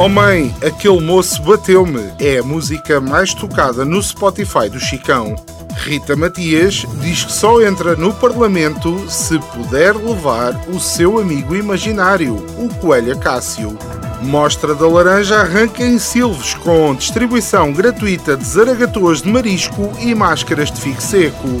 Oh mãe, aquele moço bateu-me. É a música mais tocada no Spotify do Chicão. Rita Matias diz que só entra no Parlamento se puder levar o seu amigo imaginário, o Coelho Cássio. Mostra da Laranja arranca em Silves com distribuição gratuita de zaragatuas de marisco e máscaras de figo seco.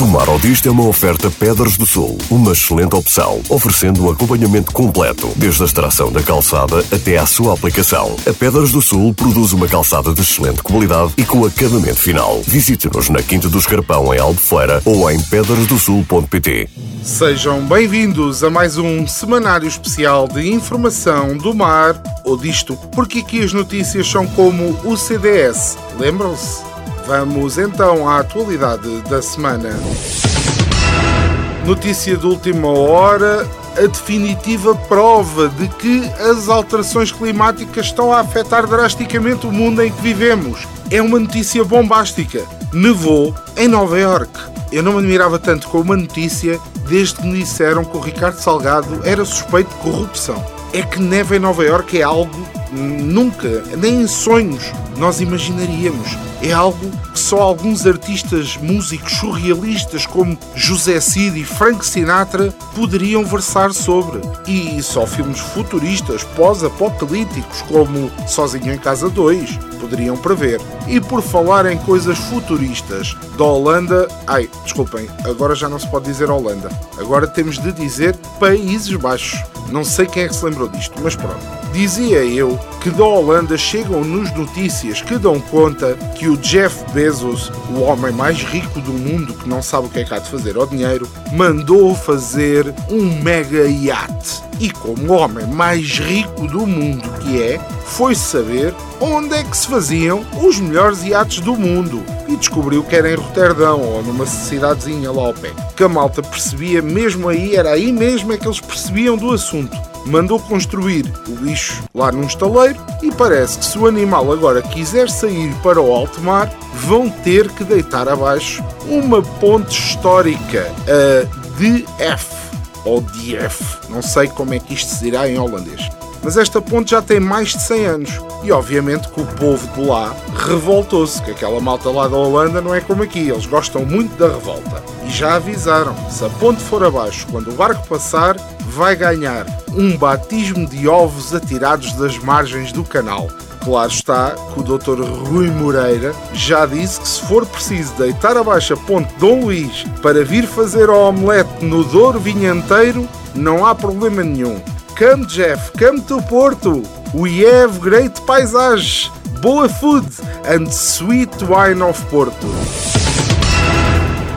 Do Mar ao Disto é uma oferta Pedras do Sul, uma excelente opção, oferecendo um acompanhamento completo, desde a extração da calçada até à sua aplicação. A Pedras do Sul produz uma calçada de excelente qualidade e com acabamento final. Visite-nos na Quinta do Escarpão, em Albufeira, ou em pedrasdosul.pt. Sejam bem-vindos a mais um semanário especial de informação do mar ou disto, porque aqui as notícias são como o CDS, lembram-se? Vamos então à atualidade da semana. Notícia de última hora: a definitiva prova de que as alterações climáticas estão a afetar drasticamente o mundo em que vivemos. É uma notícia bombástica. Nevou em Nova York. Eu não me admirava tanto com uma notícia desde que me disseram que o Ricardo Salgado era suspeito de corrupção. É que neve em Nova York é algo nunca, nem em sonhos, nós imaginaríamos. É algo que só alguns artistas músicos surrealistas como José Cid e Frank Sinatra poderiam versar sobre. E só filmes futuristas, pós-apocalípticos como Sozinho em Casa 2 poderiam prever. E por falar em coisas futuristas, da Holanda. Ai, desculpem, agora já não se pode dizer Holanda. Agora temos de dizer Países Baixos. Não sei quem é que se lembrou disto, mas pronto. Dizia eu que da Holanda chegam-nos notícias que dão conta que o Jeff Bezos, o homem mais rico do mundo que não sabe o que é que há de fazer ao dinheiro, mandou fazer um mega iate. E como homem mais rico do mundo que é, foi saber onde é que se faziam os melhores iates do mundo. E descobriu que era em Roterdão ou numa cidadezinha lá ao pé. Que a malta percebia mesmo aí, era aí mesmo é que eles percebiam do assunto mandou construir o bicho lá num estaleiro e parece que se o animal agora quiser sair para o alto mar, vão ter que deitar abaixo uma ponte histórica, a DF ou DF, não sei como é que isto se dirá em holandês. Mas esta ponte já tem mais de 100 anos e obviamente que o povo de lá revoltou-se, que aquela malta lá da Holanda não é como aqui, eles gostam muito da revolta. E já avisaram, se a ponte for abaixo, quando o barco passar, vai ganhar um batismo de ovos atirados das margens do canal. Claro está que o Dr. Rui Moreira já disse que se for preciso deitar abaixo a ponte Dom Luís para vir fazer o omelete no Douro Vinhanteiro, não há problema nenhum. Come Jeff, come to Porto. We have great paisagens, boa food and sweet wine of Porto.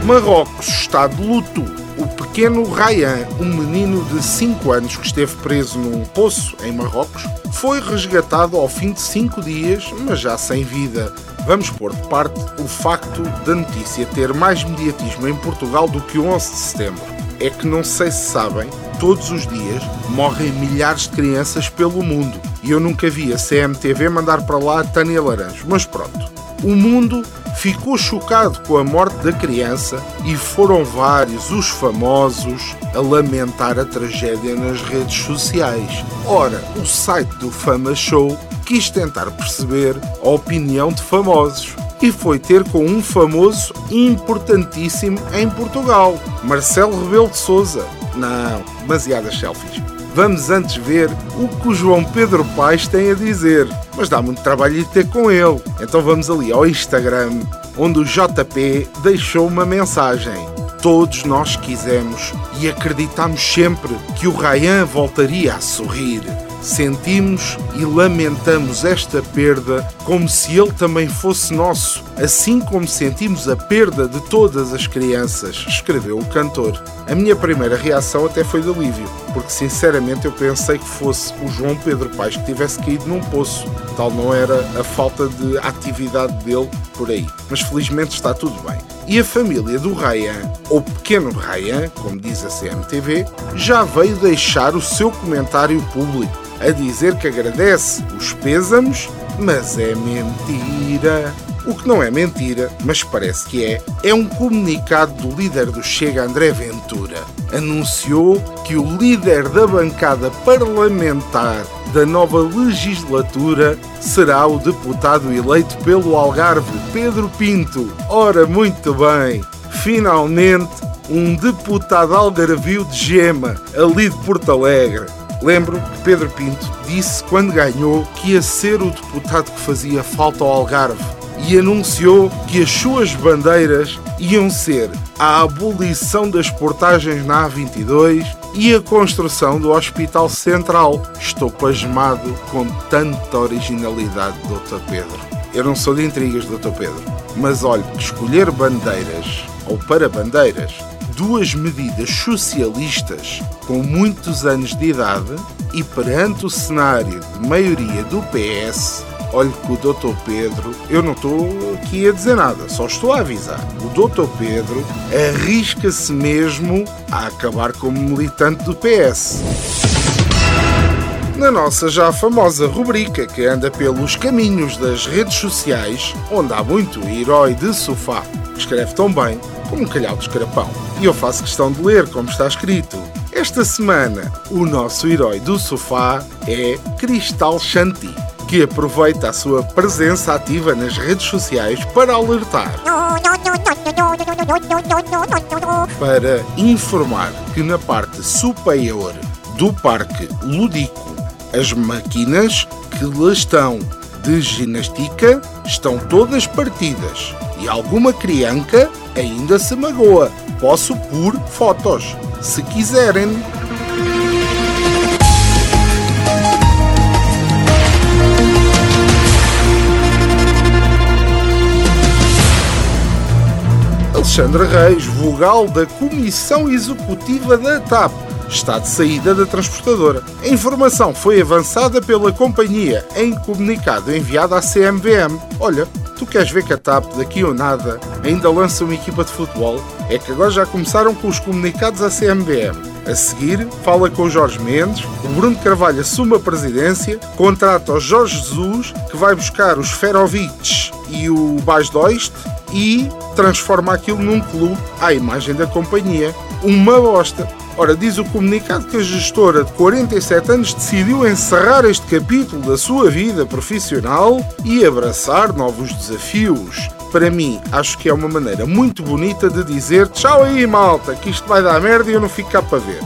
Marrocos está de luto o pequeno Ryan, um menino de 5 anos que esteve preso num poço em Marrocos, foi resgatado ao fim de 5 dias, mas já sem vida. Vamos pôr de parte o facto da notícia ter mais mediatismo em Portugal do que o 11 de setembro. É que não sei se sabem, todos os dias morrem milhares de crianças pelo mundo e eu nunca vi a CMTV mandar para lá a Tânia Laranjo, mas pronto. O mundo ficou chocado com a morte da criança e foram vários os famosos a lamentar a tragédia nas redes sociais. Ora, o site do Fama Show quis tentar perceber a opinião de famosos e foi ter com um famoso importantíssimo em Portugal, Marcelo Rebelo de Souza. Não, demasiadas selfies. Vamos antes ver o que o João Pedro Paes tem a dizer. Mas dá muito trabalho de ter com ele. Então vamos ali ao Instagram, onde o JP deixou uma mensagem. Todos nós quisemos e acreditamos sempre que o Ryan voltaria a sorrir. Sentimos e lamentamos esta perda como se ele também fosse nosso, assim como sentimos a perda de todas as crianças, escreveu o cantor. A minha primeira reação até foi de alívio, porque sinceramente eu pensei que fosse o João Pedro Paes que tivesse caído num poço. Tal não era a falta de atividade dele por aí. Mas felizmente está tudo bem. E a família do Ryan, ou pequeno Ryan, como diz a CMTV, já veio deixar o seu comentário público a dizer que agradece os pêsames, mas é mentira. O que não é mentira, mas parece que é, é um comunicado do líder do Chega, André Ventura. Anunciou que o líder da bancada parlamentar da nova legislatura será o deputado eleito pelo Algarve, Pedro Pinto. Ora, muito bem, finalmente um deputado algarvio de gema, ali de Porto Alegre. Lembro que Pedro Pinto disse quando ganhou que ia ser o deputado que fazia falta ao Algarve e anunciou que as suas bandeiras iam ser a abolição das portagens na A22 e a construção do Hospital Central. Estou pasmado com tanta originalidade, Dr. Pedro. Eu não sou de intrigas, Dr. Pedro, mas olhe escolher bandeiras ou para bandeiras duas medidas socialistas com muitos anos de idade e perante o cenário de maioria do PS, olhe que o Dr. Pedro, eu não estou aqui a dizer nada, só estou a avisar. O Dr. Pedro arrisca-se mesmo a acabar como militante do PS. Na nossa já famosa rubrica que anda pelos caminhos das redes sociais, onde há muito herói de sofá, que escreve tão bem como um calhau de escarapão. E eu faço questão de ler como está escrito. Esta semana, o nosso herói do sofá é Cristal Shanti, que aproveita a sua presença ativa nas redes sociais para alertar. Para informar que na parte superior do parque lúdico, as máquinas que lá estão de ginástica estão todas partidas e alguma criança ainda se magoa. Posso pôr fotos, se quiserem. Alexandre Reis, vogal da Comissão Executiva da TAP, está de saída da transportadora. A informação foi avançada pela companhia em comunicado enviado à CMVM. Olha, tu queres ver que a TAP, daqui ou nada, ainda lança uma equipa de futebol? É que agora já começaram com os comunicados à CMVM. A seguir, fala com Jorge Mendes, o Bruno Carvalho assume a presidência, contrata o Jorge Jesus, que vai buscar os Ferovic e o Bas Doist, e transforma aquilo num clube à imagem da companhia. Uma bosta. Ora, diz o comunicado que a gestora de 47 anos decidiu encerrar este capítulo da sua vida profissional e abraçar novos desafios. Para mim, acho que é uma maneira muito bonita de dizer tchau aí, malta, que isto vai dar merda e eu não fico cá para ver.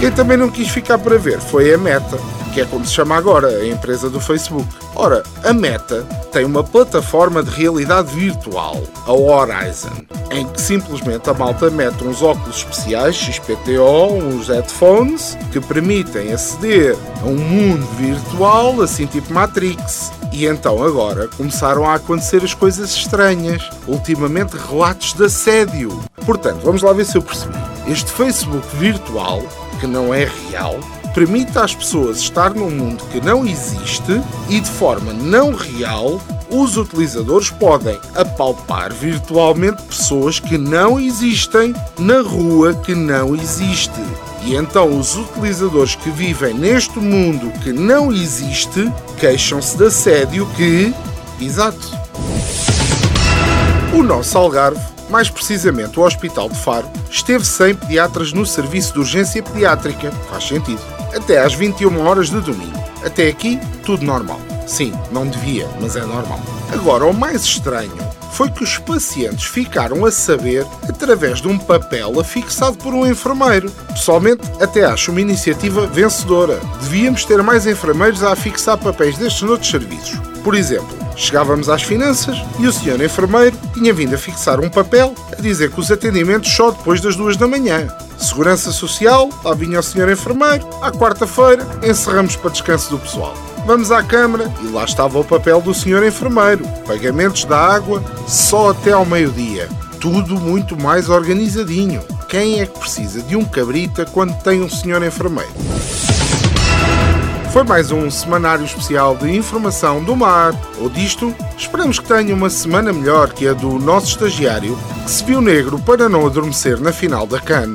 Quem também não quis ficar para ver foi a Meta, que é como se chama agora a empresa do Facebook. Ora, a Meta tem uma plataforma de realidade virtual, a Horizon, em que simplesmente a malta mete uns óculos especiais XPTO, uns headphones, que permitem aceder a um mundo virtual, assim tipo Matrix. E então agora começaram a acontecer as coisas estranhas, ultimamente relatos de assédio. Portanto, vamos lá ver se eu percebi. Este Facebook virtual que não é real, permite às pessoas estar num mundo que não existe e de forma não real os utilizadores podem apalpar virtualmente pessoas que não existem na rua que não existe. E então os utilizadores que vivem neste mundo que não existe queixam-se de assédio que. Exato. O nosso Algarve mais precisamente o Hospital de Faro, esteve sem pediatras no serviço de urgência pediátrica. Faz sentido. Até às 21 horas de domingo. Até aqui, tudo normal. Sim, não devia, mas é normal. Agora, o mais estranho foi que os pacientes ficaram a saber através de um papel afixado por um enfermeiro. Pessoalmente, até acho uma iniciativa vencedora. Devíamos ter mais enfermeiros a afixar papéis destes noutros serviços. Por exemplo, Chegávamos às finanças e o senhor enfermeiro tinha vindo a fixar um papel a dizer que os atendimentos só depois das duas da manhã. Segurança Social, lá vinha o senhor enfermeiro. À quarta-feira, encerramos para descanso do pessoal. Vamos à Câmara e lá estava o papel do senhor enfermeiro. Pagamentos da água só até ao meio-dia. Tudo muito mais organizadinho. Quem é que precisa de um cabrita quando tem um senhor enfermeiro? Foi mais um semanário especial de informação do mar ou disto. Esperamos que tenha uma semana melhor que a do nosso estagiário, que se viu negro para não adormecer na final da CAN.